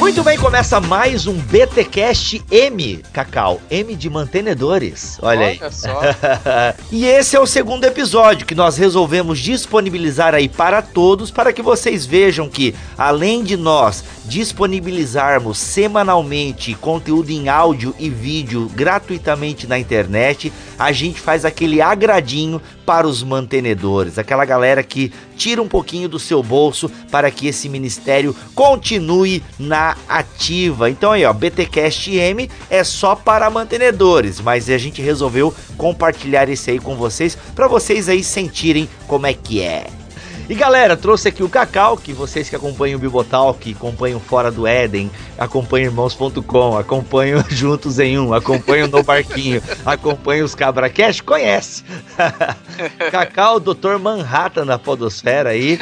Muito bem, começa mais um BTcast M, Cacau, M de mantenedores. Olha, Olha aí. Só. e esse é o segundo episódio que nós resolvemos disponibilizar aí para todos, para que vocês vejam que além de nós disponibilizarmos semanalmente conteúdo em áudio e vídeo gratuitamente na internet, a gente faz aquele agradinho para os mantenedores, aquela galera que tira um pouquinho do seu bolso para que esse ministério continue na ativa. Então aí, ó, BTcast M é só para mantenedores, mas a gente resolveu compartilhar esse aí com vocês para vocês aí sentirem como é que é. E galera, trouxe aqui o Cacau, que vocês que acompanham o Bibotal, que acompanham Fora do Éden, acompanham Irmãos.com, acompanham Juntos em Um, acompanham No Barquinho, acompanham os Cabra Cash, conhece. Cacau, Dr. Manhattan da Podosfera aí.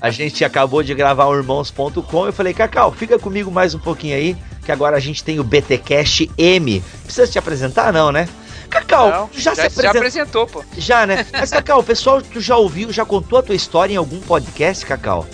A gente acabou de gravar o Irmãos.com. Eu falei, Cacau, fica comigo mais um pouquinho aí, que agora a gente tem o BTcast M. Precisa te apresentar, não, né? Cacau, não, já, já, se já apresentou, pô. Já, né? Mas, Cacau, o pessoal, tu já ouviu, já contou a tua história em algum podcast, Cacau?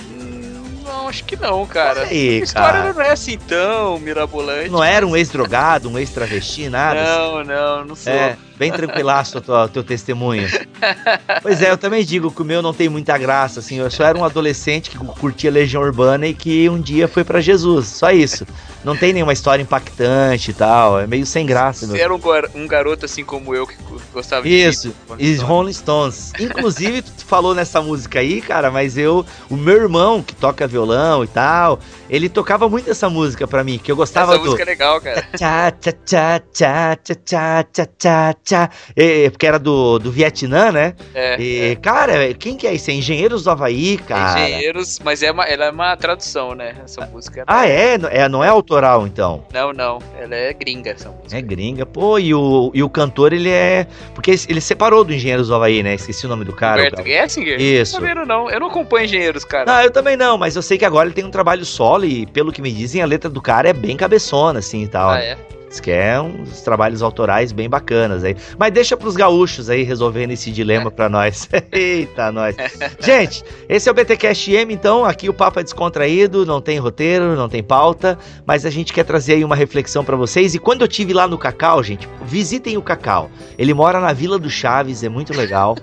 Não, acho que não, cara. Aí, a história cara. não é assim tão mirabolante. Não era um ex-drogado, um ex-travesti, nada? Não, assim. não, não sou. É, bem tranquilaço o teu testemunho. pois é, eu também digo que o meu não tem muita graça, assim. Eu só era um adolescente que curtia Legião Urbana e que um dia foi para Jesus. Só isso. Não tem nenhuma história impactante e tal. É meio sem graça. Você era um, um, garoto assim como eu que gostava de. Isso, e Rolling Stones. Inclusive, tu falou nessa música aí, cara, mas eu. O meu irmão, que toca violão e tal, ele tocava muito essa música pra mim, que eu gostava essa do. Essa música é legal, cara. Tchá, tchá, tchá, tchá, tchá, tchá, tchá, tchá. E, porque era do, do Vietnã, né? É, e, é. Cara, quem que é isso? É Engenheiros do Havaí, cara. Engenheiros, mas é uma, ela é uma tradução, né? Essa música. Ah, é? é? Não é autoral, então? Não, não. Ela é gringa, essa música. É gringa. Pô, e o, e o cantor, ele é. Porque ele separou do Engenheiros do Havaí, né? Esqueci o nome do cara. Roberto Gessinger? Isso. Não, não. Eu não acompanho Engenheiros, cara. Não, eu também não, mas eu sei que agora ele tem um trabalho solo e, pelo que me dizem, a letra do cara é bem cabeçona, assim e tal. Ah, é? Diz que é uns trabalhos autorais bem bacanas aí. Mas deixa pros gaúchos aí resolverem esse dilema pra nós. Eita, nós. Gente, esse é o BTcast M, então. Aqui o papo é descontraído, não tem roteiro, não tem pauta, mas a gente quer trazer aí uma reflexão para vocês. E quando eu tive lá no Cacau, gente, visitem o Cacau. Ele mora na Vila do Chaves, é muito legal.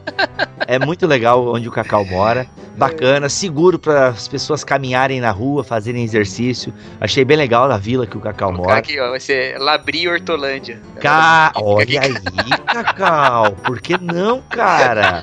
É muito legal onde o Cacau mora. Bacana, seguro para as pessoas caminharem na rua, fazerem exercício. Achei bem legal na vila que o Cacau mora. Aqui, ó, vai ser lá Labri Hortolândia. Ca... Olha aí, Cacau. Por que não, cara?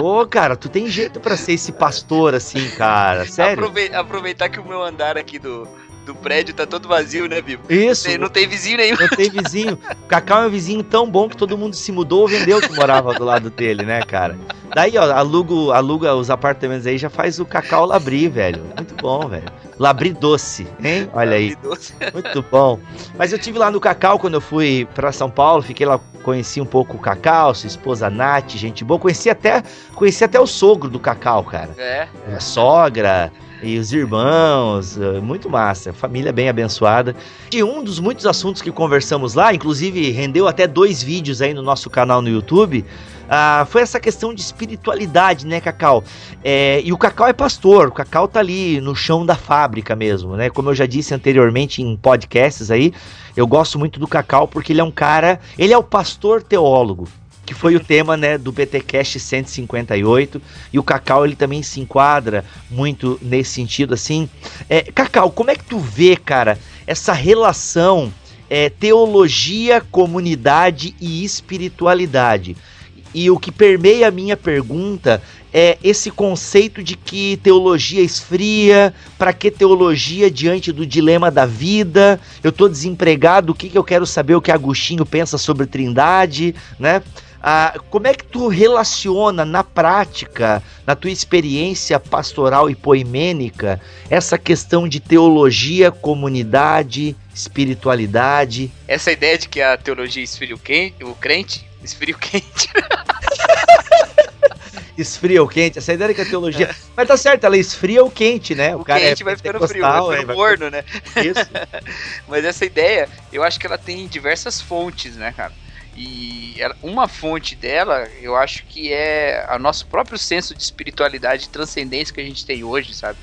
Ô, cara, tu tem jeito para ser esse pastor assim, cara. Sério? aproveitar que o meu andar aqui do, do prédio tá todo vazio, né, Bibo? Isso. Não tem, não tem vizinho nenhum. Não tem vizinho. O Cacau é um vizinho tão bom que todo mundo se mudou ou vendeu que morava do lado dele, né, cara? Daí, ó, aluga, aluga os apartamentos aí, já faz o Cacau Labri, velho. Muito bom, velho. Labri doce, hein? Olha aí. Muito bom. Mas eu tive lá no Cacau quando eu fui para São Paulo, fiquei lá, conheci um pouco o Cacau, sua esposa Nath, gente boa. Conheci até, conheci até o sogro do Cacau, cara. É. A sogra e os irmãos, eh, muito massa, família bem abençoada. E um dos muitos assuntos que conversamos lá, inclusive rendeu até dois vídeos aí no nosso canal no YouTube, ah, foi essa questão de espiritualidade, né, Cacau? É, e o Cacau é pastor, o Cacau tá ali no chão da fábrica mesmo, né? Como eu já disse anteriormente em podcasts aí, eu gosto muito do Cacau porque ele é um cara, ele é o pastor teólogo que foi o tema né, do BTcast 158 e o Cacau ele também se enquadra muito nesse sentido assim. É, Cacau, como é que tu vê, cara, essa relação é, teologia, comunidade e espiritualidade? E o que permeia a minha pergunta é esse conceito de que teologia esfria, para que teologia diante do dilema da vida? Eu estou desempregado, o que, que eu quero saber o que Agostinho pensa sobre Trindade, né? Ah, como é que tu relaciona na prática, na tua experiência pastoral e poimênica, essa questão de teologia, comunidade, espiritualidade? Essa ideia de que a teologia esfria o, quente, o crente, esfria o quente. esfria o quente, essa ideia de que a teologia. É. Mas tá certo, ela esfria o quente, né? O, o cara quente é vai ficando frio, vai ficando morno, né? Isso. Mas essa ideia, eu acho que ela tem diversas fontes, né, cara? E uma fonte dela, eu acho que é o nosso próprio senso de espiritualidade e transcendência que a gente tem hoje, sabe?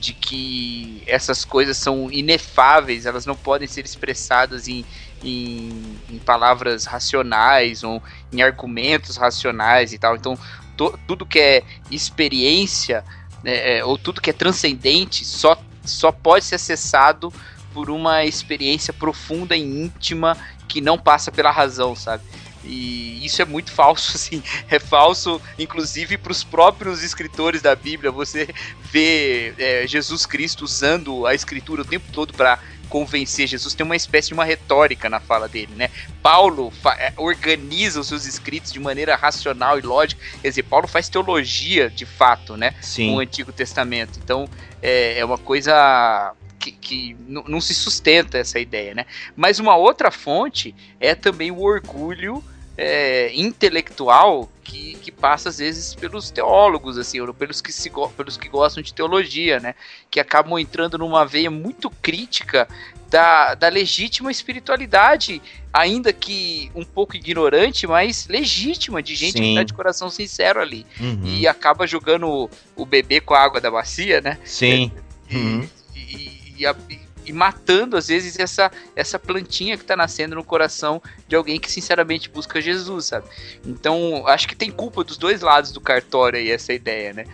de que essas coisas são inefáveis, elas não podem ser expressadas em, em, em palavras racionais ou em argumentos racionais e tal. Então, to, tudo que é experiência né, é, ou tudo que é transcendente só, só pode ser acessado por uma experiência profunda e íntima que não passa pela razão, sabe? E isso é muito falso, assim. É falso, inclusive, para os próprios escritores da Bíblia. Você vê é, Jesus Cristo usando a escritura o tempo todo para convencer. Jesus tem uma espécie de uma retórica na fala dele, né? Paulo é, organiza os seus escritos de maneira racional e lógica. Quer dizer, Paulo faz teologia de fato, né? Sim. Com o Antigo Testamento. Então, é, é uma coisa que, que não se sustenta essa ideia, né? Mas uma outra fonte é também o orgulho é, intelectual que, que passa às vezes pelos teólogos, assim, ou pelos que, se, pelos que gostam de teologia, né? Que acabam entrando numa veia muito crítica da, da legítima espiritualidade, ainda que um pouco ignorante, mas legítima, de gente Sim. que tá de coração sincero ali. Uhum. E acaba jogando o, o, bebê com a água da bacia, né? Sim. E, uhum. e, e, e, matando, às vezes, essa, essa plantinha que está nascendo no coração de alguém que sinceramente busca Jesus, sabe? Então, acho que tem culpa dos dois lados do cartório aí, essa ideia, né?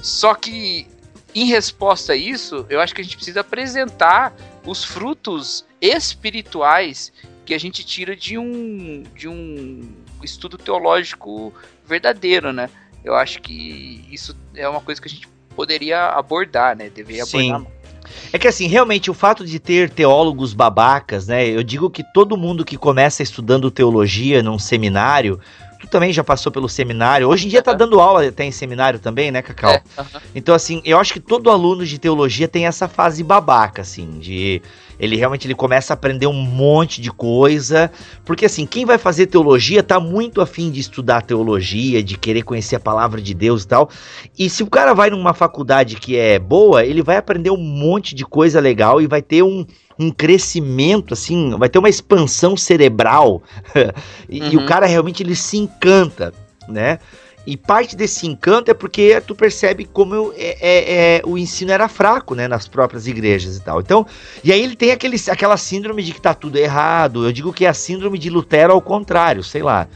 Só que, em resposta a isso, eu acho que a gente precisa apresentar os frutos espirituais que a gente tira de um, de um estudo teológico verdadeiro, né? Eu acho que isso é uma coisa que a gente poderia abordar, né? Deveria Sim. abordar. É que assim, realmente o fato de ter teólogos babacas, né? Eu digo que todo mundo que começa estudando teologia num seminário, tu também já passou pelo seminário. Hoje em dia tá dando aula até em seminário também, né, Cacau? É, uh -huh. Então, assim, eu acho que todo aluno de teologia tem essa fase babaca, assim, de ele realmente ele começa a aprender um monte de coisa, porque assim, quem vai fazer teologia tá muito afim de estudar teologia, de querer conhecer a palavra de Deus e tal. E se o cara vai numa faculdade que é boa, ele vai aprender um monte de coisa legal e vai ter um, um crescimento, assim, vai ter uma expansão cerebral. e, uhum. e, o uhum. cara realmente ele se encanta, né? E parte desse encanto é porque tu percebe como eu, é, é, é, o ensino era fraco, né, nas próprias igrejas e tal. Então, e aí ele tem aquele, aquela síndrome de que tá tudo errado. Eu digo que é a síndrome de Lutero ao contrário, sei lá.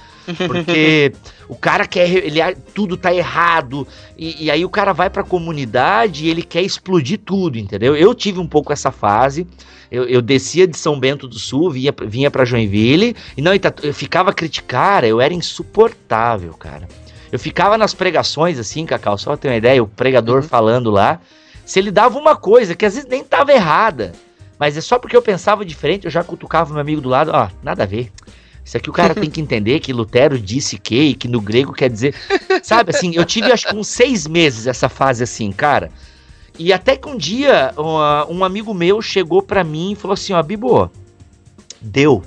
Porque o cara quer, ele tudo tá errado e, e aí o cara vai para a comunidade e ele quer explodir tudo, entendeu? Eu tive um pouco essa fase. Eu, eu descia de São Bento do Sul, vinha, vinha para Joinville e não, eu ficava criticar, eu era insuportável, cara. Eu ficava nas pregações, assim, Cacau, só pra ter uma ideia, o pregador uhum. falando lá. Se ele dava uma coisa que às vezes nem tava errada, mas é só porque eu pensava diferente, eu já cutucava meu amigo do lado, ó, nada a ver. Isso aqui o cara tem que entender que Lutero disse que, e que no grego quer dizer. Sabe, assim, eu tive acho que uns seis meses essa fase assim, cara. E até que um dia um, um amigo meu chegou para mim e falou assim: ó, Bibo, deu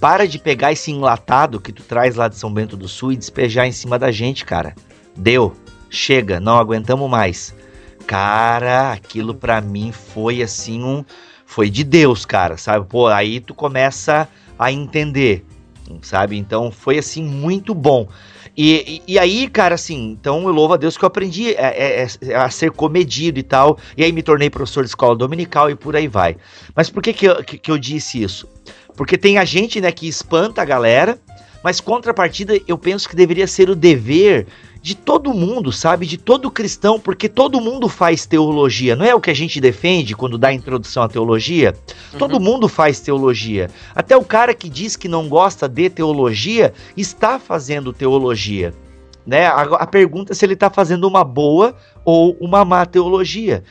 para de pegar esse enlatado que tu traz lá de São Bento do Sul e despejar em cima da gente, cara. Deu. Chega, não aguentamos mais. Cara, aquilo para mim foi assim um foi de Deus, cara, sabe? Pô, aí tu começa a entender, sabe? Então foi assim muito bom. E, e, e, aí, cara, assim, então eu louvo a Deus que eu aprendi a, é, a, é, é, a, ser comedido e tal. E aí me tornei professor de escola dominical e por aí vai. Mas por que, que, eu, que, que eu disse isso? Porque tem a gente, né, que espanta a galera, mas contrapartida eu penso que deveria ser o dever de todo mundo, sabe? De todo cristão, porque todo mundo faz teologia. Não é o que a gente defende quando dá introdução à teologia? Uhum. Todo mundo faz teologia. Até o cara que diz que não gosta de teologia está fazendo teologia. Né? A, a pergunta é se ele está fazendo uma boa ou uma má teologia.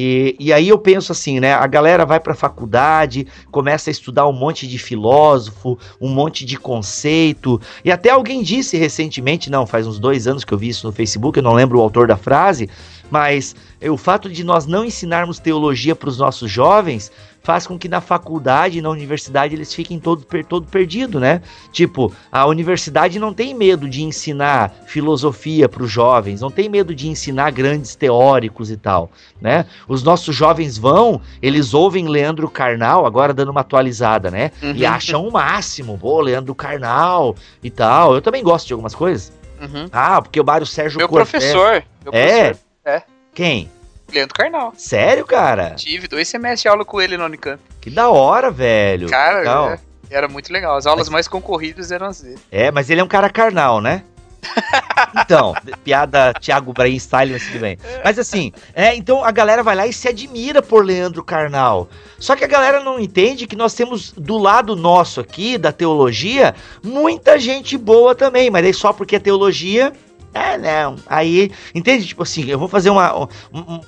E, e aí eu penso assim, né? A galera vai para a faculdade, começa a estudar um monte de filósofo, um monte de conceito. E até alguém disse recentemente, não, faz uns dois anos que eu vi isso no Facebook, eu não lembro o autor da frase, mas o fato de nós não ensinarmos teologia para os nossos jovens faz com que na faculdade e na universidade eles fiquem todo, todo perdido, né? Tipo, a universidade não tem medo de ensinar filosofia para os jovens, não tem medo de ensinar grandes teóricos e tal, né? Os nossos jovens vão, eles ouvem Leandro Carnal, agora dando uma atualizada, né? Uhum. E acham o máximo, pô, Leandro Carnal e tal. Eu também gosto de algumas coisas. Uhum. Ah, porque o Mário Sérgio Meu Cortés. professor. Meu é? Professor. É. Quem? Leandro Carnal. Sério, cara? Tive dois semestres de aula com ele no Unicamp. Que da hora, velho. Cara, é, era muito legal. As aulas mas... mais concorridas eram as dele. É, mas ele é um cara carnal, né? então, piada Thiago Brain Style, mas tudo bem. Mas assim, é, então a galera vai lá e se admira por Leandro Carnal. Só que a galera não entende que nós temos do lado nosso aqui, da teologia, muita gente boa também, mas aí só porque é teologia é, não. Aí, entende? Tipo assim, eu vou fazer uma,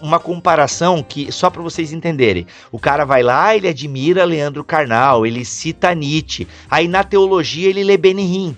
uma comparação que só para vocês entenderem. O cara vai lá, ele admira Leandro Carnal, ele cita Nietzsche. Aí na teologia ele lê Benihim.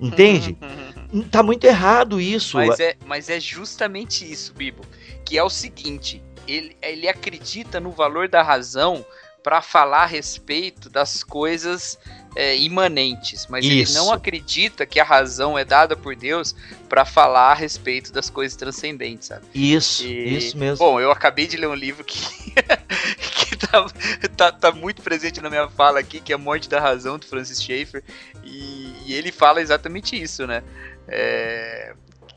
Entende? tá muito errado isso. Mas é, mas é justamente isso, Bibo. Que é o seguinte: ele, ele acredita no valor da razão para falar a respeito das coisas é, imanentes, mas Isso. ele não acredita que a razão é dada por Deus para falar a respeito das coisas transcendentes, sabe? Isso, e, isso mesmo. Bom, eu acabei de ler um livro que, que tá, tá, tá, muito presente na minha fala aqui, que é A Morte da Razão, do Francis Schaeffer, e, e ele fala exatamente isso, né? É,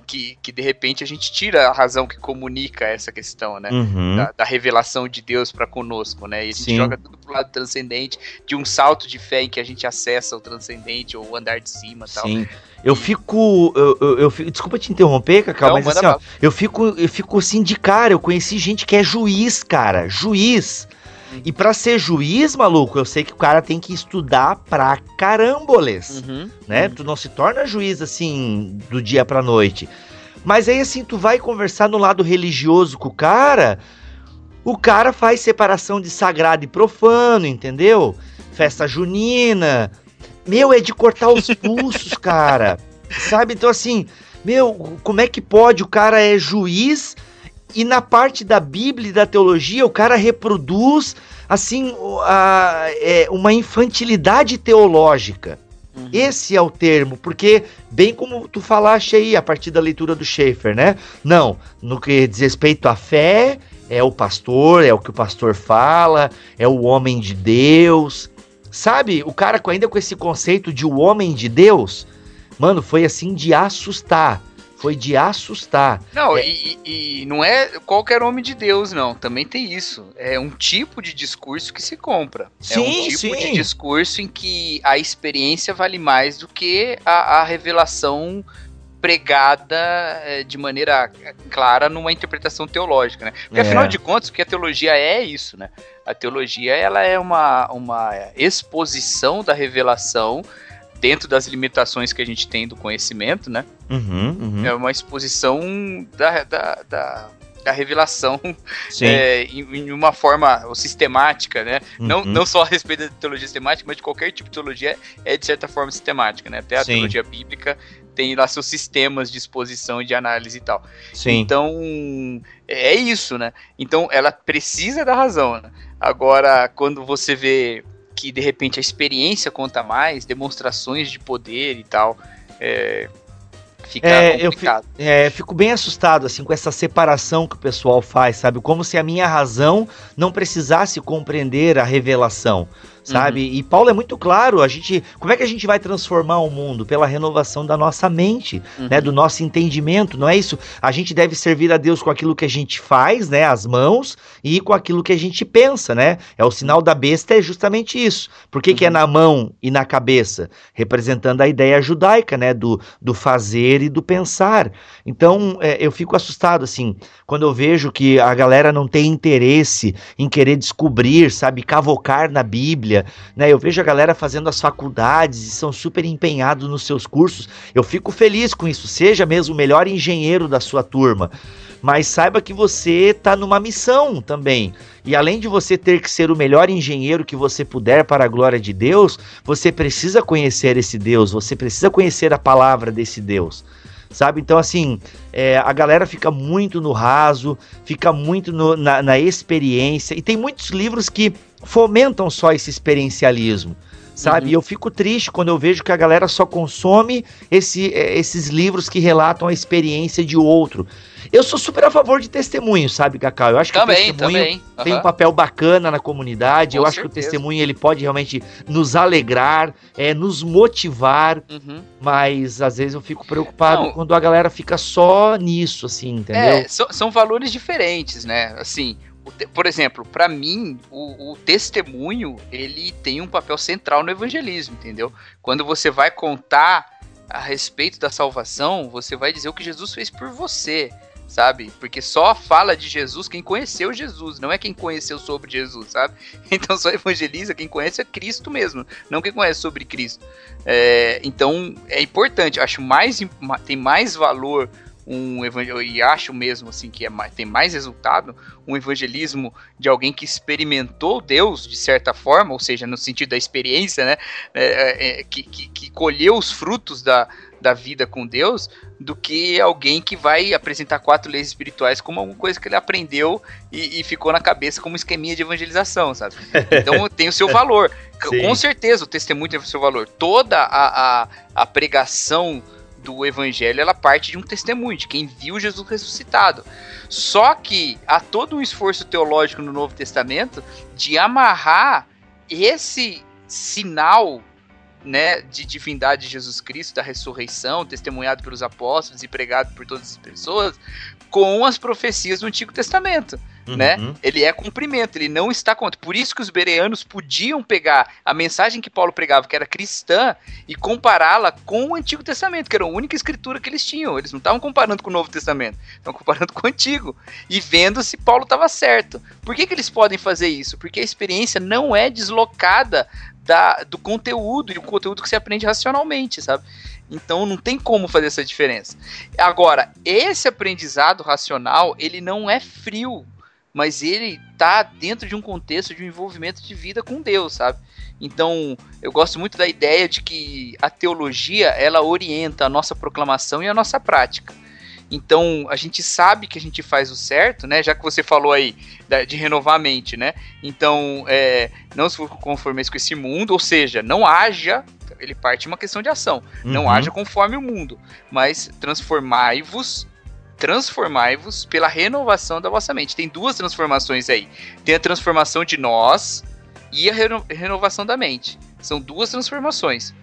que, que de repente a gente tira a razão que comunica essa questão, né? Uhum. Da, da, revelação de Deus para conosco, né? E a gente Sim. joga tudo pro lado transcendente, de um salto de fé em que a gente acessa o transcendente ou o andar de cima tal. Sim. Eu fico. Eu, eu, eu fico, desculpa te interromper, Cacau, mas assim, ó, eu fico, eu fico assim de cara. Eu conheci gente que é juiz, cara. Juiz. E para ser juiz, maluco, eu sei que o cara tem que estudar pra caramboles, uhum. né? Uhum. Tu não se torna juiz assim do dia pra noite. Mas aí assim, tu vai conversar no lado religioso com o cara, o cara faz separação de sagrado e profano, entendeu? Festa junina. Meu, é de cortar os pulsos, cara. Sabe? Então assim, meu, como é que pode? O cara é juiz e na parte da Bíblia e da teologia, o cara reproduz, assim, a, é, uma infantilidade teológica. Uhum. Esse é o termo, porque, bem como tu falaste aí, a partir da leitura do Schaefer, né? Não, no que diz respeito à fé, é o pastor, é o que o pastor fala, é o homem de Deus. Sabe, o cara ainda com esse conceito de o homem de Deus, mano, foi assim de assustar foi de assustar. Não, é... e, e, não é qualquer homem de Deus, não. Também tem isso. É um tipo de discurso que se compra. Sim, é um tipo sim. de discurso em que a experiência vale mais do que a, a revelação pregada é, de maneira clara numa interpretação teológica, né? Porque afinal é. de contas, o que a teologia é, é isso, né? A teologia ela é uma, uma exposição da revelação dentro das limitações que a gente tem do conhecimento, né? Uhum, uhum. É uma exposição da, da, da, da revelação é, em, em, uma forma sistemática, né? Uhum. Não, não só a respeito da teologia sistemática, mas de qualquer tipo de teologia é de certa forma sistemática, né? Até a Sim. teologia bíblica tem lá seus sistemas de exposição e de análise e tal. Sim. Então, é isso, né? Então, ela precisa da razão, né? Agora, quando você vê que de repente a experiência conta mais, demonstrações de poder e tal. É, fica é, complicado. Eu fico, é, fico bem assustado assim com essa separação que o pessoal faz, sabe? Como se a minha razão não precisasse compreender a revelação sabe? Uhum. E Paulo é muito claro, a gente, como é que a gente vai transformar o mundo pela renovação da nossa mente, uhum. né, do nosso entendimento, não é isso? A gente deve servir a Deus com aquilo que a gente faz, né, as mãos e com aquilo que a gente pensa, né? É o sinal da besta é justamente isso. Por que, uhum. que é uhum. na mão e na cabeça? Representando a ideia judaica, né, do, do fazer e do pensar. Então, é, eu fico assustado assim, quando eu vejo que a galera não tem interesse em querer descobrir, sabe, cavocar na Bíblia, né? Eu vejo a galera fazendo as faculdades e são super empenhados nos seus cursos. Eu fico feliz com isso. Seja mesmo o melhor engenheiro da sua turma. Mas saiba que você está numa missão também. E além de você ter que ser o melhor engenheiro que você puder para a glória de Deus, você precisa conhecer esse Deus, você precisa conhecer a palavra desse Deus sabe? Então, assim, é, a galera fica muito no raso, fica muito no, na, na, experiência, e tem muitos livros que fomentam só esse experiencialismo, sabe? Uhum. E eu fico triste quando eu vejo que a galera só consome esse, é, esses livros que relatam a experiência de outro. Eu sou super a favor de testemunho, sabe, Cacau? Eu acho que também, o testemunho também. Uhum. tem um papel bacana na comunidade. Com eu certeza. acho que o testemunho ele pode realmente nos alegrar, é, nos motivar, uhum. mas às vezes eu fico preocupado Não, quando a galera fica só nisso, assim, entendeu? É, são, são valores diferentes, né? Assim, por exemplo, para mim, o, o, testemunho ele tem um papel central no evangelismo, entendeu? Quando você vai contar a respeito da salvação, você vai dizer o que Jesus fez por você, sabe? Porque só fala de Jesus quem conheceu Jesus, não é quem conheceu sobre Jesus, sabe? Então só evangeliza quem conhece é Cristo mesmo, não quem conhece sobre Cristo. É, então é importante, acho mais tem mais valor um e acho mesmo assim que é mais, tem mais resultado, um evangelismo de alguém que experimentou Deus de certa forma, ou seja, no sentido da experiência, né? É, é, é, que, que, que colheu os frutos da, da vida com Deus do que alguém que vai apresentar quatro leis espirituais como alguma coisa que ele aprendeu e, e ficou na cabeça como um esqueminha de evangelização, sabe? Então tem o seu valor. Sim. Com certeza o testemunho tem o seu valor. Toda a, a, a pregação do evangelho ela parte de um testemunho, de quem viu Jesus ressuscitado. Só que há todo um esforço teológico no Novo Testamento de amarrar esse sinal né, de divindade de Jesus Cristo, da ressurreição, testemunhado pelos apóstolos e pregado por todas as pessoas, com as profecias do Antigo Testamento. Uhum. Né? Ele é cumprimento, ele não está contra. Por isso que os bereanos podiam pegar a mensagem que Paulo pregava, que era cristã, e compará-la com o Antigo Testamento, que era a única escritura que eles tinham. Eles não estavam comparando com o Novo Testamento, estavam comparando com o Antigo e vendo se Paulo estava certo. Por que, que eles podem fazer isso? Porque a experiência não é deslocada da, do conteúdo, e o conteúdo que se aprende racionalmente, sabe? Então não tem como fazer essa diferença. Agora, esse aprendizado racional, ele não é frio, mas ele tá dentro de um contexto de um envolvimento de vida com Deus, sabe? Então, eu gosto muito da ideia de que a teologia, ela orienta a nossa proclamação e a nossa prática. Então, a gente sabe que a gente faz o certo, né? Já que você falou aí de renovar a mente, né? Então, é, não se conformeis com esse mundo, ou seja, não haja ele parte de uma questão de ação. Uhum. Não haja conforme o mundo, mas transformai-vos transformai-vos pela renovação da vossa mente. Tem duas transformações aí. Tem a transformação de nós e a reno renovação da mente. São duas transformações.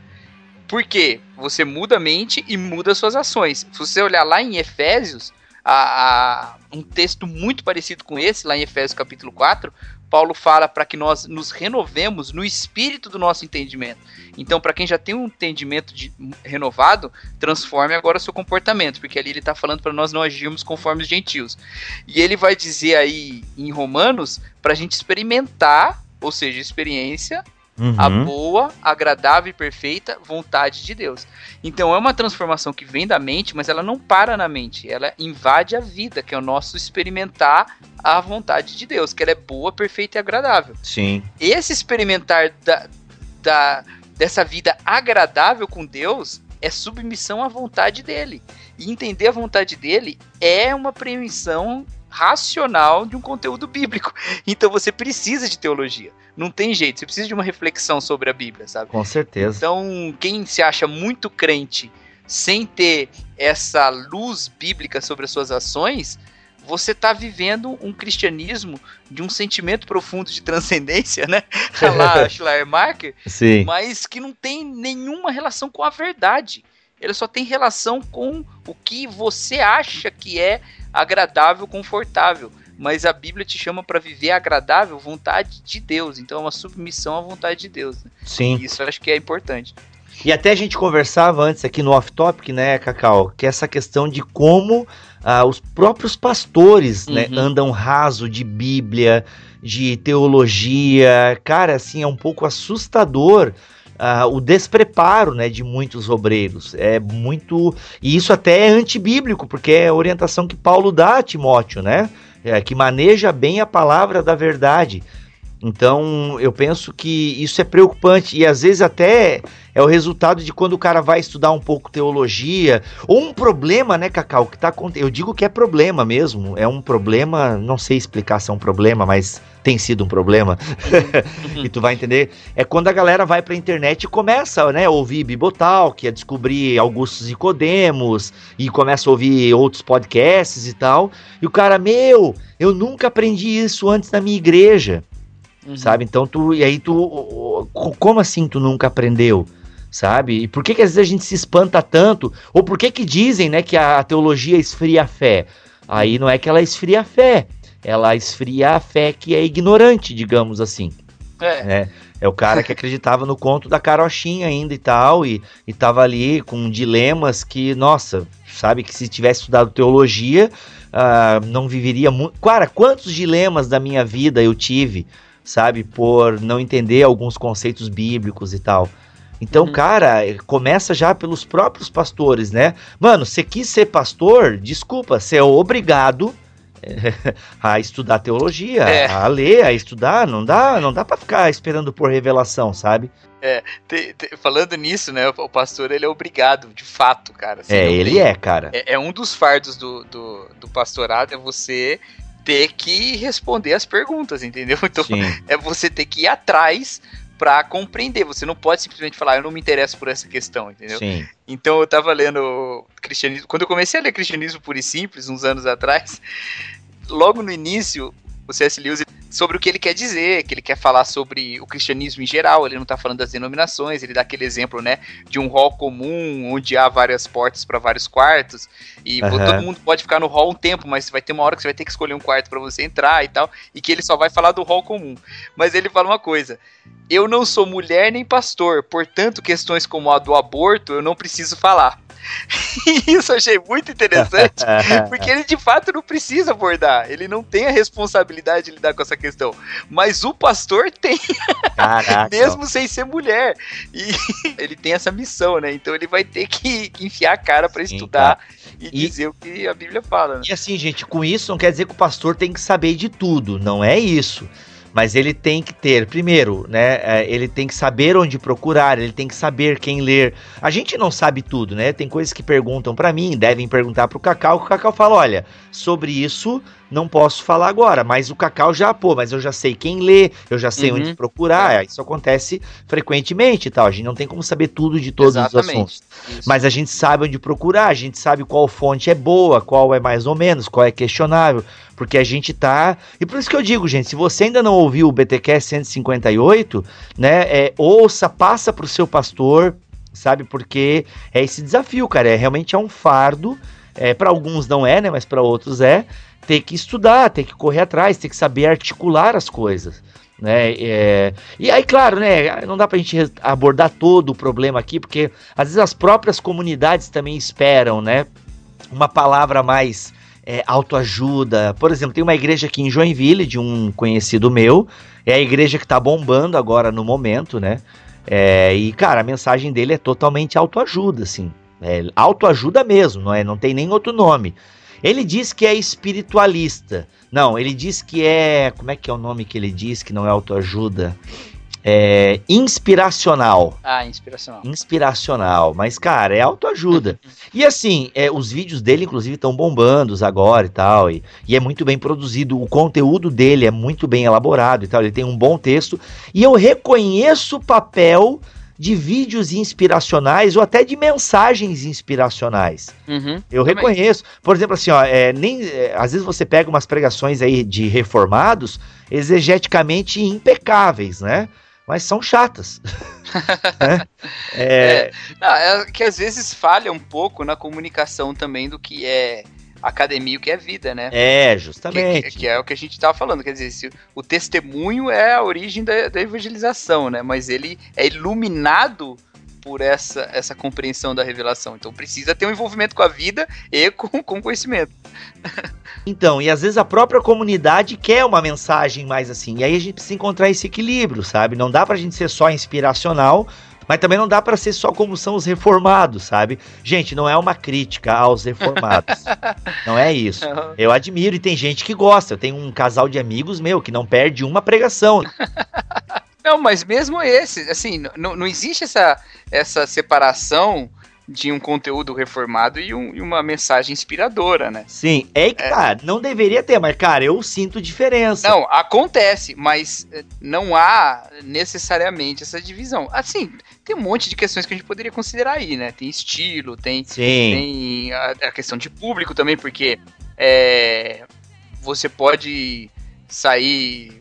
Porque você muda a mente e muda suas ações. Se você olhar lá em Efésios, a, a, um texto muito parecido com esse, lá em Efésios capítulo 4, Paulo fala para que nós nos renovemos no espírito do nosso entendimento. Então, para quem já tem um entendimento de, renovado, transforme agora seu comportamento, porque ali ele está falando para nós não agirmos conforme os gentios. E ele vai dizer aí em Romanos para a gente experimentar, ou seja, experiência, Uhum. a boa, agradável e perfeita vontade de Deus. Então é uma transformação que vem da mente, mas ela não para na mente, ela invade a vida, que é o nosso experimentar a vontade de Deus, que ela é boa, perfeita e agradável. Sim. Esse experimentar da, da, dessa vida agradável com Deus é submissão à vontade dele. E entender a vontade dele é uma prevenção racional de um conteúdo bíblico. Então você precisa de teologia. Não tem jeito, você precisa de uma reflexão sobre a Bíblia, sabe? Com certeza. Então, quem se acha muito crente sem ter essa luz bíblica sobre as suas ações, você está vivendo um cristianismo de um sentimento profundo de transcendência, né? lá Schleiermacher, Sim. mas que não tem nenhuma relação com a verdade. Ele só tem relação com o que você acha que é agradável, confortável. Mas a Bíblia te chama para viver agradável vontade de Deus. Então é uma submissão à vontade de Deus. Né? Sim. Isso eu acho que é importante. E até a gente conversava antes aqui no off-topic, né, Cacau? Que é essa questão de como ah, os próprios pastores né, uhum. né, andam raso de Bíblia, de teologia. Cara, assim, é um pouco assustador Uh, o despreparo né, de muitos obreiros. É muito. E isso até é antibíblico, porque é a orientação que Paulo dá a Timóteo, né? É, que maneja bem a palavra da verdade. Então, eu penso que isso é preocupante. E às vezes até é o resultado de quando o cara vai estudar um pouco teologia, ou um problema, né, Cacau, que tá Eu digo que é problema mesmo, é um problema, não sei explicar se é um problema, mas tem sido um problema. Uhum. e tu vai entender. É quando a galera vai pra internet e começa, né, a ouvir Bibotalk, a descobrir Augustus Nicodemos, e começa a ouvir outros podcasts e tal. E o cara, meu, eu nunca aprendi isso antes na minha igreja. Uhum. Sabe? Então tu. E aí tu. Como assim tu nunca aprendeu? sabe? E por que, que às vezes a gente se espanta tanto? Ou por que que dizem, né, que a teologia esfria a fé? Aí não é que ela esfria a fé, ela esfria a fé que é ignorante, digamos assim. É. é. É o cara que acreditava no conto da carochinha ainda e tal, e, e tava ali com dilemas que, nossa, sabe, que se tivesse estudado teologia, uh, não viveria muito. Cara, quantos dilemas da minha vida eu tive, sabe, por não entender alguns conceitos bíblicos e tal. Então, uhum. cara, começa já pelos próprios pastores, né? Mano, você quis ser pastor, desculpa, você é obrigado a estudar teologia, é. a ler, a estudar, não dá, não dá para ficar esperando por revelação, sabe? É, te, te, falando nisso, né, o pastor ele é obrigado, de fato, cara. Assim, é, ele tem, é, cara. É, é, um dos fardos do, do, do pastorado é você ter que responder as perguntas, entendeu? Então Sim. é você ter que ir atrás para compreender. Você não pode simplesmente falar, eu não me interesso por essa questão, entendeu? Sim. Então eu tava lendo cristianismo. Quando eu comecei a ler cristianismo puro e simples, uns anos atrás, logo no início, o C.S. Lewis sobre o que ele quer dizer, que ele quer falar sobre o cristianismo em geral, ele não está falando das denominações, ele dá aquele exemplo, né, de um hall comum onde há várias portas para vários quartos e uhum. todo mundo pode ficar no hall um tempo, mas vai ter uma hora que você vai ter que escolher um quarto para você entrar e tal, e que ele só vai falar do hall comum. Mas ele fala uma coisa: eu não sou mulher nem pastor, portanto, questões como a do aborto eu não preciso falar. Isso eu achei muito interessante, porque ele de fato não precisa abordar, ele não tem a responsabilidade de lidar com essa questão, mas o pastor tem, mesmo sem ser mulher, e ele tem essa missão, né? Então ele vai ter que enfiar a cara para estudar e, e, dizer o que a Bíblia fala. Né? E assim, gente, com isso não quer dizer que o pastor tem que saber de tudo, não é isso mas ele tem que ter, primeiro, né? É, ele tem que saber onde procurar, ele tem que saber quem ler. A gente não sabe tudo, né? Tem coisas que perguntam para mim, devem perguntar pro Cacau, o Cacau fala: olha, sobre isso não posso falar agora, mas o Cacau já, pô, mas eu já sei quem lê, eu já sei uhum. onde procurar, isso acontece frequentemente e tal, a gente não tem como saber tudo de todos Exatamente. os assuntos, isso. mas a gente sabe onde procurar, a gente sabe qual fonte é boa, qual é mais ou menos, qual é questionável, porque a gente tá, e por isso que eu digo, gente, se você ainda não ouviu o BTQ 158, né, é, ouça, passa pro seu pastor, sabe, porque é esse desafio, cara, é realmente é um fardo, é, para alguns não é, né, mas para outros é, ter que estudar, ter que correr atrás, ter que saber articular as coisas. Né? É, e aí, claro, né, não dá para a gente abordar todo o problema aqui, porque às vezes as próprias comunidades também esperam né, uma palavra mais é, autoajuda. Por exemplo, tem uma igreja aqui em Joinville, de um conhecido meu, é a igreja que está bombando agora no momento, né? É, e, cara, a mensagem dele é totalmente autoajuda, assim. É, autoajuda mesmo, não é? Não tem nem outro nome. Ele diz que é espiritualista. Não, ele diz que é. Como é que é o nome que ele diz que não é autoajuda? É inspiracional. Ah, inspiracional. Inspiracional. Mas, cara, é autoajuda. e assim, é, os vídeos dele, inclusive, estão bombando agora e tal. E, e, é muito bem produzido. O conteúdo dele é muito bem elaborado e tal. Ele tem um bom texto. E eu reconheço o papel de vídeos inspiracionais ou até de mensagens inspiracionais. Uhum, eu também. reconheço. Por exemplo, assim, ó, é, nem, é, às vezes você pega umas pregações aí de reformados exegeticamente impecáveis, né? Mas são chatas. né? é... É, não, é que às vezes falha um pouco na comunicação também do que é academia o que é vida, né? É, justamente. Que, que é o que a gente estava falando. Quer dizer, se, o testemunho é a origem da, da evangelização, né? Mas ele é iluminado por essa, essa compreensão da revelação. Então precisa ter um envolvimento com a vida e com, com conhecimento. Então, e às vezes a própria comunidade quer uma mensagem mais assim. E aí a gente precisa encontrar esse equilíbrio, sabe? Não dá pra gente ser só inspiracional, Mas também não dá para ser só como são os reformados, sabe? Gente, não é uma crítica aos reformados. não é isso. Eu admiro e tem gente que gosta. Eu tenho um casal de amigos meu que não perde uma pregação. Não, mas mesmo esse, assim, não, não existe essa, essa separação de um conteúdo reformado e, um, e, uma mensagem inspiradora, né? Sim, é que, é. cara, não deveria ter, mas, cara, eu sinto diferença. Não, acontece, mas eh, não há necessariamente essa divisão. Assim, tem um monte de questões que a gente poderia considerar aí, né? Tem estilo, tem, tem a, a, questão de público também, porque é, você pode sair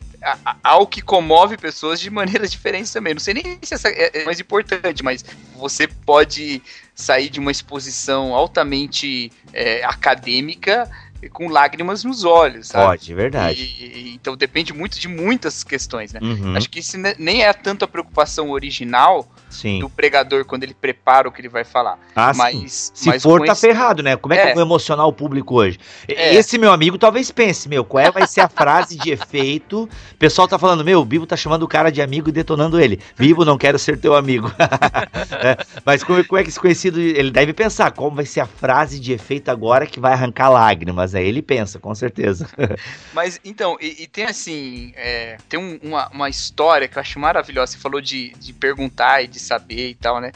algo que comove pessoas de maneiras diferentes também. Não sei nem se essa é, é mais importante, mas você pode sair de uma exposição altamente é, acadêmica com lágrimas nos olhos, sabe? Pode, verdade. E, então depende muito de muitas questões, né? Uhum. Acho que isso nem é tanto a preocupação original sim. do pregador quando ele prepara o que ele vai falar. Ah, mas, sim. Se for, tá esse... ferrado, né? Como é, é, que eu vou emocionar o público hoje? É. Esse meu amigo talvez pense, meu, qual é, vai ser a frase de efeito? O pessoal tá falando, meu, o Bibo tá chamando o cara de amigo e detonando ele. Bibo, não quero ser teu amigo. é, mas como, como é que esse conhecido, ele deve pensar, como vai ser a frase de efeito agora que vai arrancar lágrimas? Aí ele pensa, com certeza. mas, então, e, e tem assim, é, tem um, uma, uma história que eu acho maravilhosa. Você falou de, de perguntar e de saber e tal, né?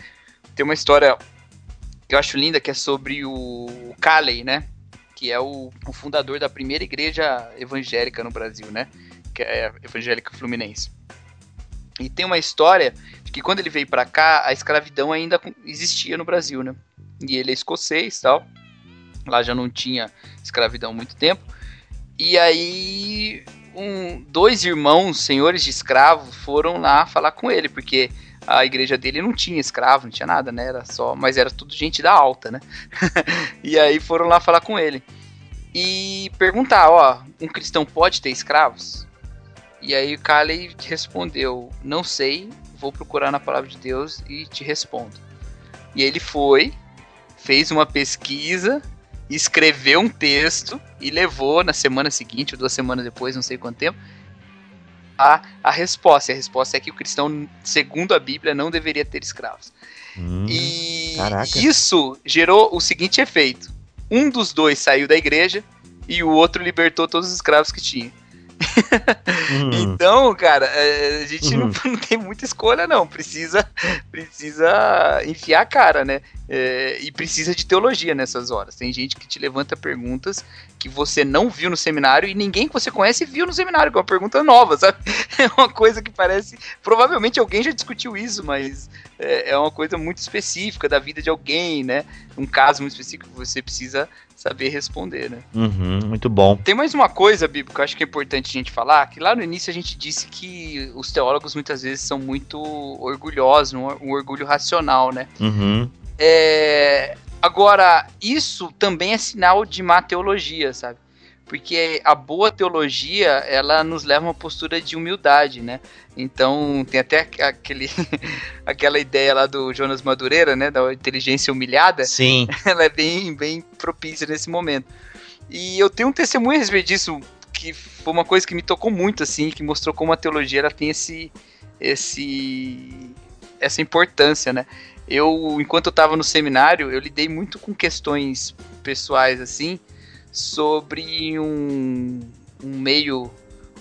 Tem uma história que eu acho linda que é sobre o Calley, né? Que é o, o fundador da primeira igreja evangélica no Brasil, né? Que é evangélica fluminense. E tem uma história de que quando ele veio para cá, a escravidão ainda existia no Brasil, né? E ele é escocês e tal. Lá já não tinha escravidão há muito tempo. E aí, um, dois irmãos, senhores de escravo, foram lá falar com ele, porque a igreja dele não tinha escravo, não tinha nada, né? Era só, mas era tudo gente da alta, né? e aí foram lá falar com ele e perguntar, ó, um cristão pode ter escravos? E aí o Caleb respondeu, não sei, vou procurar na palavra de Deus e te respondo. E ele foi, fez uma pesquisa, escreveu um texto e levou na semana seguinte, ou duas semanas depois, não sei quanto tempo, a, a resposta. E a resposta é que o cristão, segundo a Bíblia, não deveria ter escravos. Hum, e caraca. isso gerou o seguinte efeito: um dos dois saiu da igreja e o outro libertou todos os escravos que tinha. Hum. Então, cara, é, a gente não, uhum. não, tem muita escolha, não. Precisa, precisa enfiar a cara, né? É, e precisa de teologia nessas horas. Tem gente que te levanta perguntas que você não viu no seminário e ninguém que você conhece viu no seminário, que é uma pergunta nova, sabe? É uma coisa que parece. Provavelmente alguém já discutiu isso, mas é, é uma coisa muito específica da vida de alguém, né? Um caso muito específico que você precisa saber responder, né? Uhum, muito bom. Tem mais uma coisa, Bibo, que eu acho que é importante a gente falar, que lá no início a gente disse que os teólogos muitas vezes são muito orgulhosos, um, um orgulho racional, né? Uhum. É, agora, isso também é sinal de má teologia, sabe? Porque a boa teologia, ela nos leva a uma postura de humildade, né? Então, tem até aquele, aquela ideia lá do Jonas Madureira, né? Da inteligência humilhada. Sim. Ela é bem, bem propícia nesse momento. E eu tenho um testemunho a respeito disso, que foi uma coisa que me tocou muito, assim, que mostrou como a teologia ela tem esse, esse, essa importância, né? Eu, enquanto eu estava no seminário, eu lidei muito com questões pessoais, assim, sobre um, um meio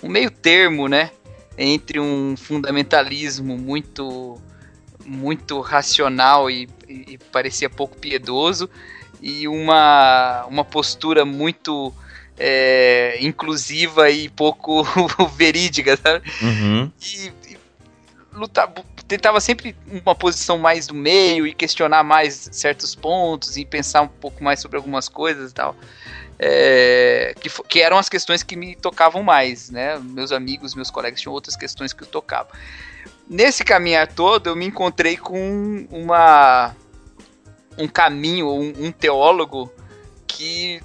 um meio termo, né, entre um fundamentalismo muito muito racional e, e, e parecia pouco piedoso e uma, uma postura muito é, inclusiva e pouco verídica, sabe? Uhum. E, lutar, tentava sempre uma posição mais do meio e questionar mais certos pontos e pensar um pouco mais sobre algumas coisas e tal. É, que, que, eram as questões que me tocavam mais, né? Meus amigos, meus colegas tinham outras questões que tocavam. Nesse caminhar todo, eu me encontrei com uma um caminho, um, um teólogo que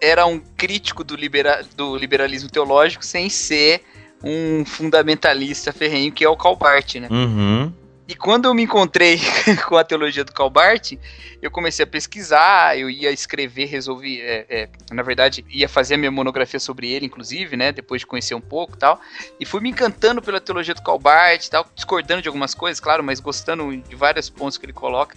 era um crítico do, libera, do liberalismo teológico sem ser um fundamentalista ferrenho que é o Calbart, né? Uhum. E quando eu me encontrei com a teologia do Calbart, eu comecei a pesquisar, eu ia escrever, resolvi, é, é, na verdade, ia fazer a minha monografia sobre ele, inclusive, né, depois de conhecer um pouco tal, e fui me encantando pela teologia do Calbart tal, discordando de algumas coisas, claro, mas gostando de vários pontos que ele coloca.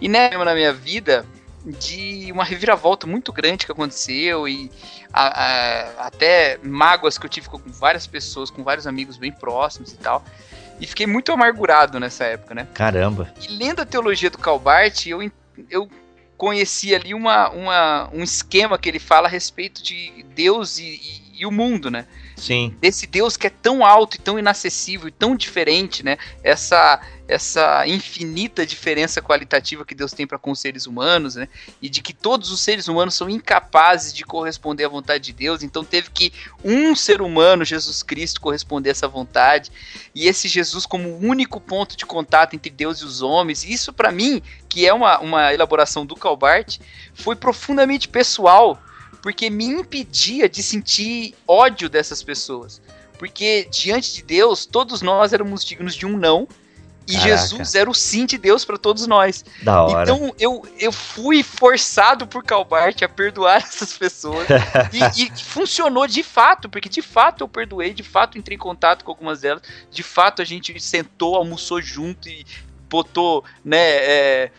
E né, na minha vida, de uma reviravolta muito grande que aconteceu e a, a, até mágoas que eu tive com várias pessoas, com vários amigos bem próximos e tal. E fiquei muito amargurado nessa época, né? Caramba. E lendo a teologia do Calbart, eu, eu conheci ali uma, uma, um esquema que ele fala a respeito de Deus e, e, e o mundo, né? Sim. Desse Deus que é tão alto e tão inacessível e tão diferente, né? Essa essa infinita diferença qualitativa que Deus tem para com os seres humanos, né? E de que todos os seres humanos são incapazes de corresponder à vontade de Deus, então teve que um ser humano, Jesus Cristo, corresponder a essa vontade, e esse Jesus como único ponto de contato entre Deus e os homens. Isso para mim, que é uma, uma elaboração do Calbart, foi profundamente pessoal, porque me impedia de sentir ódio dessas pessoas. Porque diante de Deus, todos nós éramos dignos de um não, e Caraca. Jesus era o sim de Deus para todos nós. Da hora. Então eu, eu fui forçado por Calbart a perdoar essas pessoas. e, e, funcionou de fato, porque de fato eu perdoei, de fato entrei em contato com algumas delas, de fato a gente sentou, almoçou junto e botou, né, é,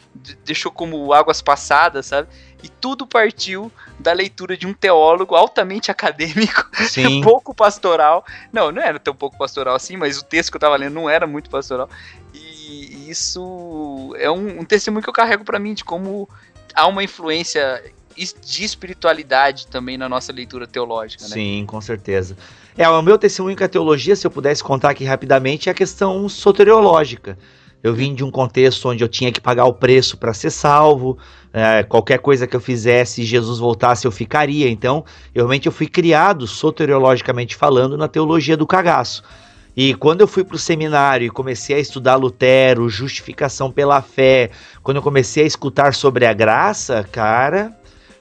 deixou como águas passadas, sabe? E tudo partiu da leitura de um teólogo altamente acadêmico, pouco pastoral. Não, não era tão pouco pastoral assim, mas o texto que eu estava lendo não era muito pastoral. E isso é um, um testemunho que eu carrego para mim de como há uma influência de espiritualidade também na nossa leitura teológica, né? Sim, com certeza. É, o meu testemunho com a teologia, se eu pudesse contar aqui rapidamente, é a questão soteriológica. Eu vim de um contexto onde eu tinha que pagar o preço para ser salvo, é, qualquer coisa que eu fizesse, Jesus voltasse, eu ficaria. Então, realmente eu fui criado, soteriologicamente falando, na teologia do cagaço. E quando eu fui para o seminário e comecei a estudar Lutero, justificação pela fé, quando eu comecei a escutar sobre a graça, cara,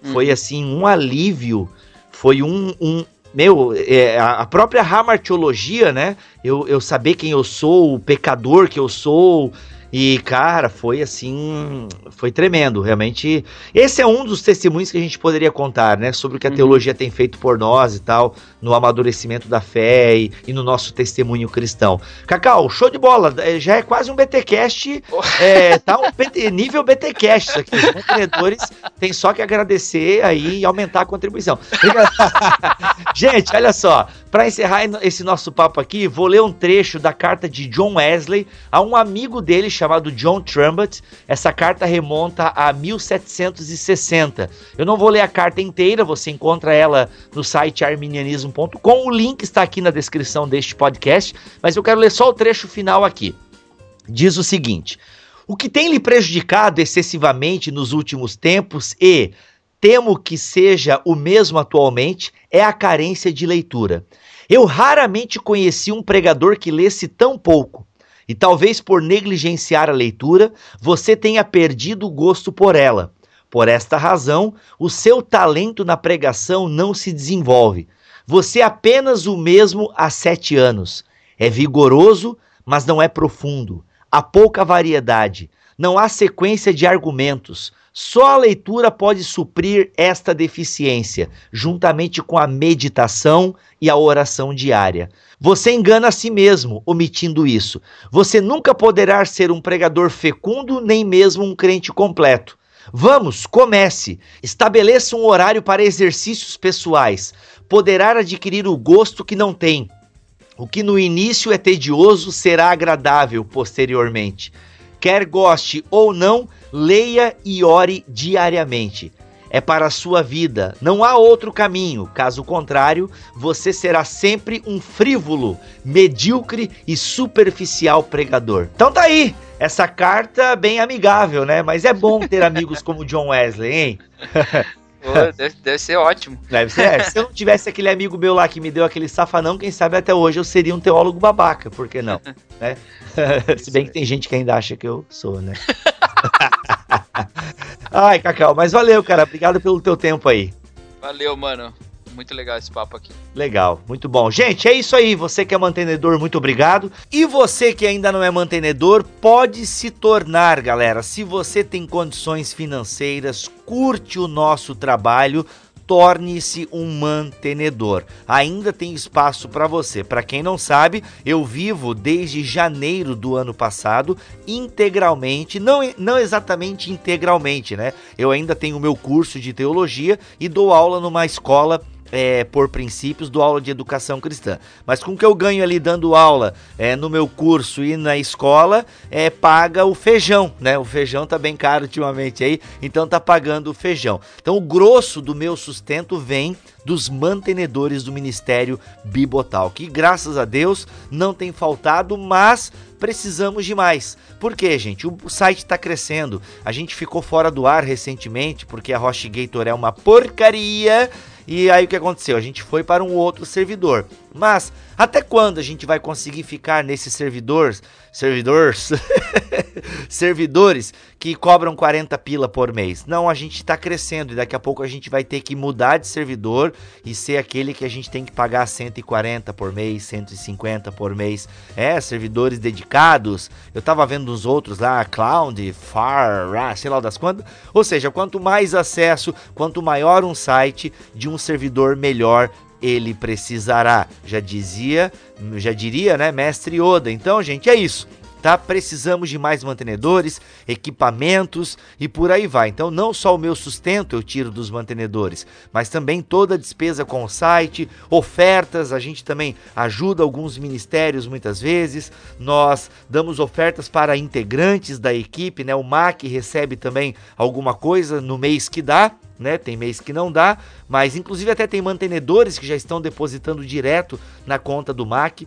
hum. foi assim um alívio, foi um, um meu, é, a própria hamartiologia, né? Eu, eu saber quem eu sou, o pecador que eu sou, e, cara, foi assim. Foi tremendo, realmente. Esse é um dos testemunhos que a gente poderia contar, né? Sobre o que a uhum. teologia tem feito por nós e tal, no amadurecimento da fé e, e no nosso testemunho cristão. Cacau, show de bola. É, já é quase um BTcast. Oh. É, tá um BT, nível BTcast aqui. Os empreendedores têm só que agradecer aí e aumentar a contribuição. gente, olha só. Para encerrar esse nosso papo aqui, vou ler um trecho da carta de John Wesley a um amigo dele chamado John Trumpet. Essa carta remonta a 1760. Eu não vou ler a carta inteira, você encontra ela no site arminianismo.com. O link está aqui na descrição deste podcast, mas eu quero ler só o trecho final aqui. Diz o seguinte: O que tem lhe prejudicado excessivamente nos últimos tempos e temo que seja o mesmo atualmente, é a carência de leitura. Eu raramente conheci um pregador que lesse tão pouco. E talvez por negligenciar a leitura, você tenha perdido o gosto por ela. Por esta razão, o seu talento na pregação não se desenvolve. Você é apenas o mesmo há sete anos. É vigoroso, mas não é profundo. Há pouca variedade. Não há sequência de argumentos. Só a leitura pode suprir esta deficiência, juntamente com a meditação e a oração diária. Você engana a si mesmo omitindo isso. Você nunca poderá ser um pregador fecundo, nem mesmo um crente completo. Vamos, comece. Estabeleça um horário para exercícios pessoais. Poderá adquirir o gosto que não tem. O que no início é tedioso será agradável posteriormente. Quer goste ou não, leia e ore diariamente. É para a sua vida, não há outro caminho. Caso contrário, você será sempre um frívolo, medíocre e superficial pregador. Então tá aí, essa carta bem amigável, né? Mas é bom ter amigos como John Wesley, hein? Pô, deve, deve, ser ótimo. Deve ser. É, se eu não tivesse aquele amigo meu lá que me deu aquele safanão, quem sabe até hoje eu seria um teólogo babaca, por que não? né? Se bem que tem gente que ainda acha que eu sou, né? Ai, Cacau, mas valeu, cara. Obrigado pelo teu tempo aí. Valeu, mano. Muito legal esse papo aqui. Legal, muito bom. Gente, é isso aí. Você que é mantenedor, muito obrigado. E você que ainda não é mantenedor, pode se tornar, galera. Se você tem condições financeiras, curte o nosso trabalho torne-se um mantenedor. Ainda tem espaço para você. Para quem não sabe, eu vivo desde janeiro do ano passado integralmente, não, não exatamente integralmente, né? Eu ainda tenho o meu curso de teologia e dou aula numa escola é, por princípios do aula de educação cristã. Mas com o que eu ganho ali dando aula é, no meu curso e na escola, é, paga o feijão, né? O feijão tá bem caro ultimamente aí, então tá pagando o feijão. Então o grosso do meu sustento vem dos mantenedores do Ministério Bibotal, que graças a Deus não tem faltado, mas precisamos de mais. Por quê, gente? O site está crescendo. A gente ficou fora do ar recentemente porque a HostGator é uma porcaria e aí o que aconteceu? A gente foi para um outro servidor. Mas até quando a gente vai conseguir ficar nesses servidores, servidores, servidores que cobram 40 pila por mês? Não, a gente está crescendo e daqui a pouco a gente vai ter que mudar de servidor e ser aquele que a gente tem que pagar 140 por mês, 150 por mês. É, servidores dedicados. Eu tava vendo os outros lá, Cloud, Far, sei lá das quantas. Ou seja, quanto mais acesso, quanto maior um site de um servidor, melhor ele precisará. Já dizia, já diria, né, mestre Yoda. Então, gente, é isso. Tá? Precisamos de mais mantenedores, equipamentos e por aí vai. Então, não só o meu sustento eu tiro dos mantenedores, mas também toda a despesa com o site, ofertas. A gente também ajuda alguns ministérios muitas vezes. Nós damos ofertas para integrantes da equipe, né? O MAC recebe também alguma coisa no mês que dá né? Tem mês que não dá, mas inclusive até tem mantenedores que já estão depositando direto na conta do MAC.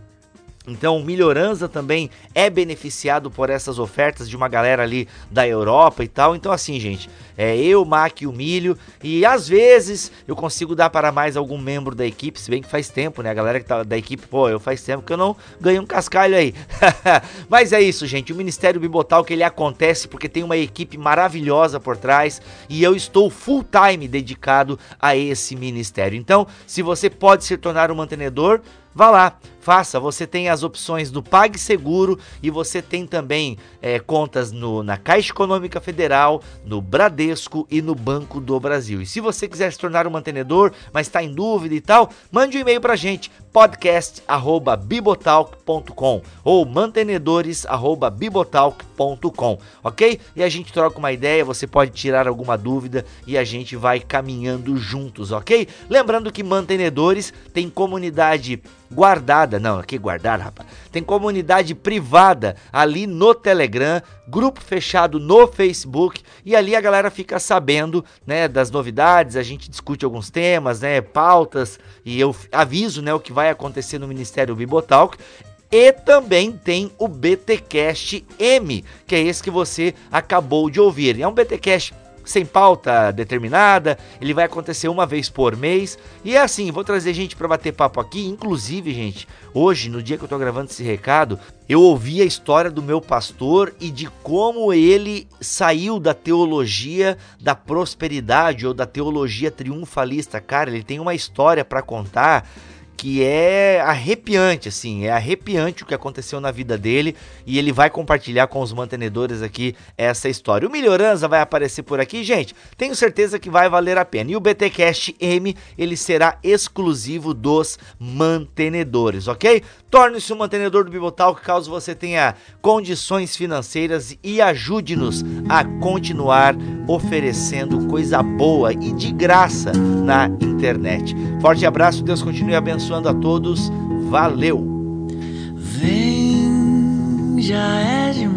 Então, o Melhoranza também é beneficiado por essas ofertas de uma galera ali da Europa e tal. Então, assim, gente, é eu, Mac e o Milho. E às vezes eu consigo dar para mais algum membro da equipe, se bem que faz tempo, né? A galera que tá da equipe, pô, eu faz tempo que eu não ganho um cascalho aí. Mas é isso, gente. O Ministério Bibotal que ele acontece porque tem uma equipe maravilhosa por trás e eu estou full time dedicado a esse ministério. Então, se você pode se tornar um mantenedor, Vá lá, faça. Você tem as opções do PagSeguro e você tem também é, contas no, na Caixa Econômica Federal, no Bradesco e no Banco do Brasil. E se você quiser se tornar um mantenedor, mas está em dúvida e tal, mande um e-mail para a gente, podcast@bibotalk.com ou mantenedores@bibotalk.com, ok? E a gente troca uma ideia, você pode tirar alguma dúvida e a gente vai caminhando juntos, ok? Lembrando que mantenedores tem comunidade guardada, não, aqui guardada, rapaz. Tem comunidade privada ali no Telegram, grupo fechado no Facebook e ali a galera fica sabendo, né, das novidades, a gente discute alguns temas, né, pautas e eu aviso, né, o que vai acontecer no Ministério Bibotalk. E também tem o BTcast M, que é esse que você acabou de ouvir. É um BTcast sem pauta determinada, ele vai acontecer uma vez por mês. E é assim, vou trazer gente para bater papo aqui, inclusive, gente, hoje, no dia que eu tô gravando esse recado, eu ouvi a história do meu pastor e de como ele saiu da teologia da prosperidade ou da teologia triunfalista. Cara, ele tem uma história para contar que é arrepiante, assim, é arrepiante o que aconteceu na vida dele e ele vai compartilhar com os mantenedores aqui essa história. O Melhorança vai aparecer por aqui, gente, tenho certeza que vai valer a pena. E o BTcast M, ele será exclusivo dos mantenedores, ok? Torne-se um mantenedor do Bibotalk caso você tenha condições financeiras e ajude-nos a continuar oferecendo coisa boa e de graça na internet. Forte abraço, Deus continue abençoando a todos. Valeu! Vem, já é de